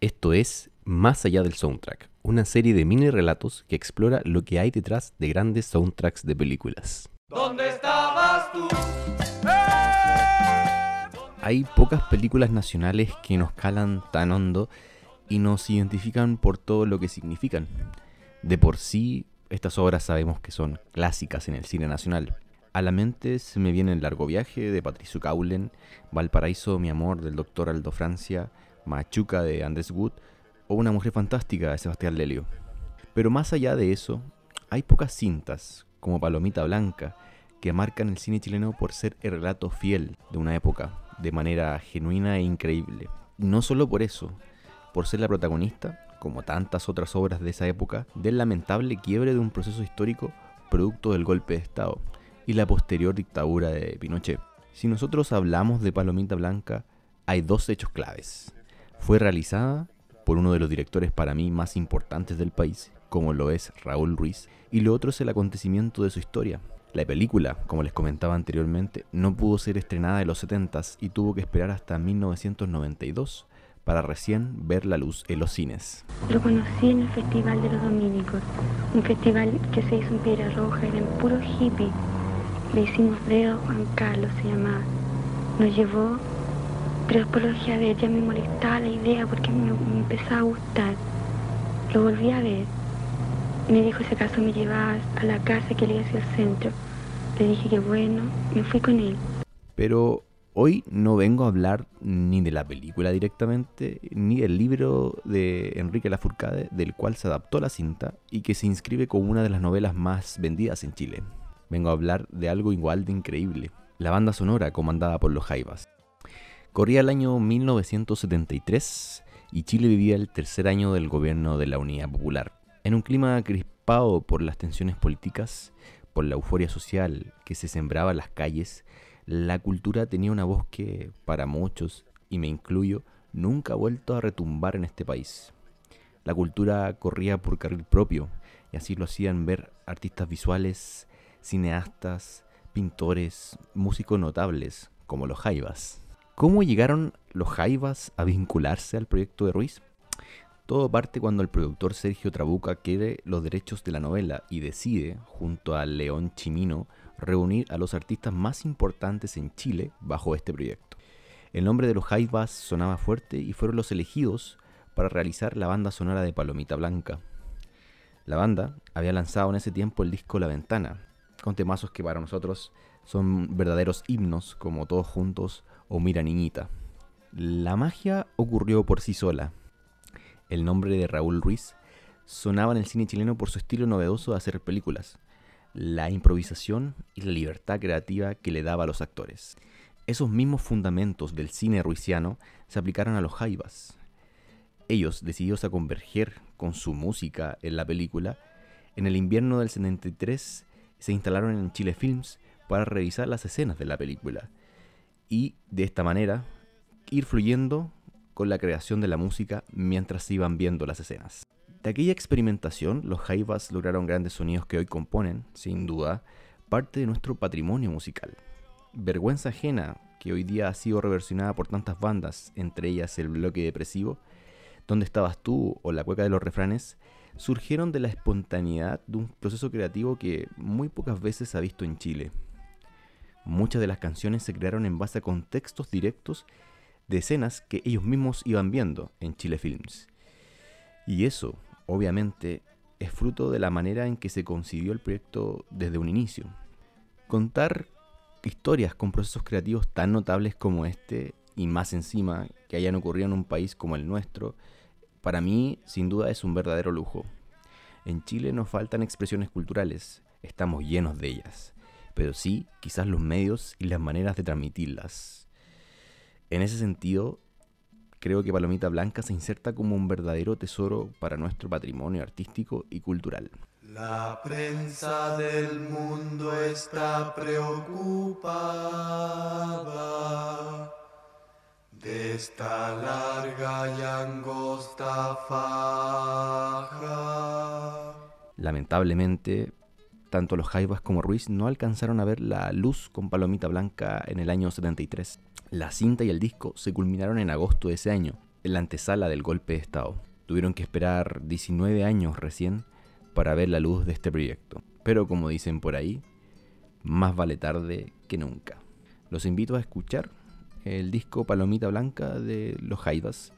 Esto es Más allá del soundtrack, una serie de mini relatos que explora lo que hay detrás de grandes soundtracks de películas. ¿Dónde estabas tú? Hay pocas películas nacionales que nos calan tan hondo y nos identifican por todo lo que significan. De por sí, estas obras sabemos que son clásicas en el cine nacional. A la mente se me viene El largo viaje de Patricio Caulen, Valparaíso, mi amor del doctor Aldo Francia, Machuca de Andrés Wood o Una mujer fantástica de Sebastián Lelio. Pero más allá de eso, hay pocas cintas, como Palomita Blanca, que marcan el cine chileno por ser el relato fiel de una época, de manera genuina e increíble. No solo por eso, por ser la protagonista, como tantas otras obras de esa época, del lamentable quiebre de un proceso histórico producto del golpe de Estado y la posterior dictadura de Pinochet. Si nosotros hablamos de Palomita Blanca, hay dos hechos claves. Fue realizada por uno de los directores para mí más importantes del país, como lo es Raúl Ruiz, y lo otro es el acontecimiento de su historia. La película, como les comentaba anteriormente, no pudo ser estrenada en los 70s y tuvo que esperar hasta 1992 para recién ver la luz en los cines. Lo conocí en el Festival de los Dominicos, un festival que se hizo en Piedra Roja, eran puros hippies. Le hicimos dedo Juan Carlos, se llamaba. Nos llevó, pero después lo dejé a ver, ya me molestaba la idea porque me, empezaba a gustar. Lo volví a ver. Me dijo si acaso me llevabas a la casa que le hacia el centro. Le dije que bueno, me fui con él. Pero hoy no vengo a hablar ni de la película directamente, ni del libro de Enrique Lafourcade, del cual se adaptó la cinta y que se inscribe como una de las novelas más vendidas en Chile. Vengo a hablar de algo igual de increíble, la banda sonora comandada por los Jaivas. Corría el año 1973 y Chile vivía el tercer año del gobierno de la Unidad Popular. En un clima crispado por las tensiones políticas, por la euforia social que se sembraba en las calles, la cultura tenía una voz que, para muchos, y me incluyo, nunca ha vuelto a retumbar en este país. La cultura corría por carril propio, y así lo hacían ver artistas visuales, cineastas, pintores, músicos notables, como los Jaivas. ¿Cómo llegaron los Jaivas a vincularse al proyecto de Ruiz? Todo parte cuando el productor Sergio Trabuca quiere los derechos de la novela y decide, junto a León Chimino, reunir a los artistas más importantes en Chile bajo este proyecto. El nombre de los Jaivas sonaba fuerte y fueron los elegidos para realizar la banda sonora de Palomita Blanca. La banda había lanzado en ese tiempo el disco La Ventana, con temazos que para nosotros son verdaderos himnos como Todos Juntos o Mira Niñita. La magia ocurrió por sí sola. El nombre de Raúl Ruiz sonaba en el cine chileno por su estilo novedoso de hacer películas, la improvisación y la libertad creativa que le daba a los actores. Esos mismos fundamentos del cine ruisiano se aplicaron a los Jaivas. Ellos, decididos a converger con su música en la película, en el invierno del 73 se instalaron en Chile Films para revisar las escenas de la película y de esta manera ir fluyendo con la creación de la música mientras se iban viendo las escenas. De aquella experimentación, los Jaivas lograron grandes sonidos que hoy componen, sin duda, parte de nuestro patrimonio musical. Vergüenza ajena, que hoy día ha sido reversionada por tantas bandas, entre ellas el bloque depresivo, Donde estabas tú o la cueca de los refranes, surgieron de la espontaneidad de un proceso creativo que muy pocas veces se ha visto en Chile. Muchas de las canciones se crearon en base a contextos directos de escenas que ellos mismos iban viendo en Chile Films. Y eso, obviamente, es fruto de la manera en que se concibió el proyecto desde un inicio. Contar historias con procesos creativos tan notables como este, y más encima que hayan ocurrido en un país como el nuestro, para mí sin duda es un verdadero lujo. En Chile nos faltan expresiones culturales, estamos llenos de ellas, pero sí quizás los medios y las maneras de transmitirlas. En ese sentido, creo que Palomita Blanca se inserta como un verdadero tesoro para nuestro patrimonio artístico y cultural. La prensa del mundo está preocupada de esta larga y angosta faja. Lamentablemente, tanto los Jaivas como Ruiz no alcanzaron a ver la luz con Palomita Blanca en el año 73. La cinta y el disco se culminaron en agosto de ese año. en la antesala del golpe de Estado. Tuvieron que esperar 19 años recién para ver la luz de este proyecto. Pero como dicen por ahí, más vale tarde que nunca. Los invito a escuchar el disco Palomita Blanca de Los Jaivas.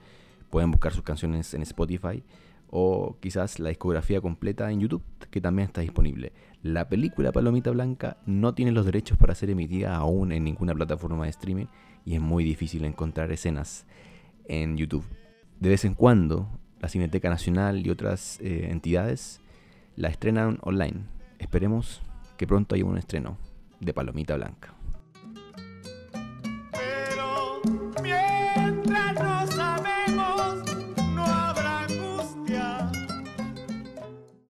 Pueden buscar sus canciones en Spotify o quizás la discografía completa en YouTube, que también está disponible. La película Palomita Blanca no tiene los derechos para ser emitida aún en ninguna plataforma de streaming y es muy difícil encontrar escenas en YouTube. De vez en cuando, la Cineteca Nacional y otras eh, entidades la estrenan online. Esperemos que pronto haya un estreno de Palomita Blanca.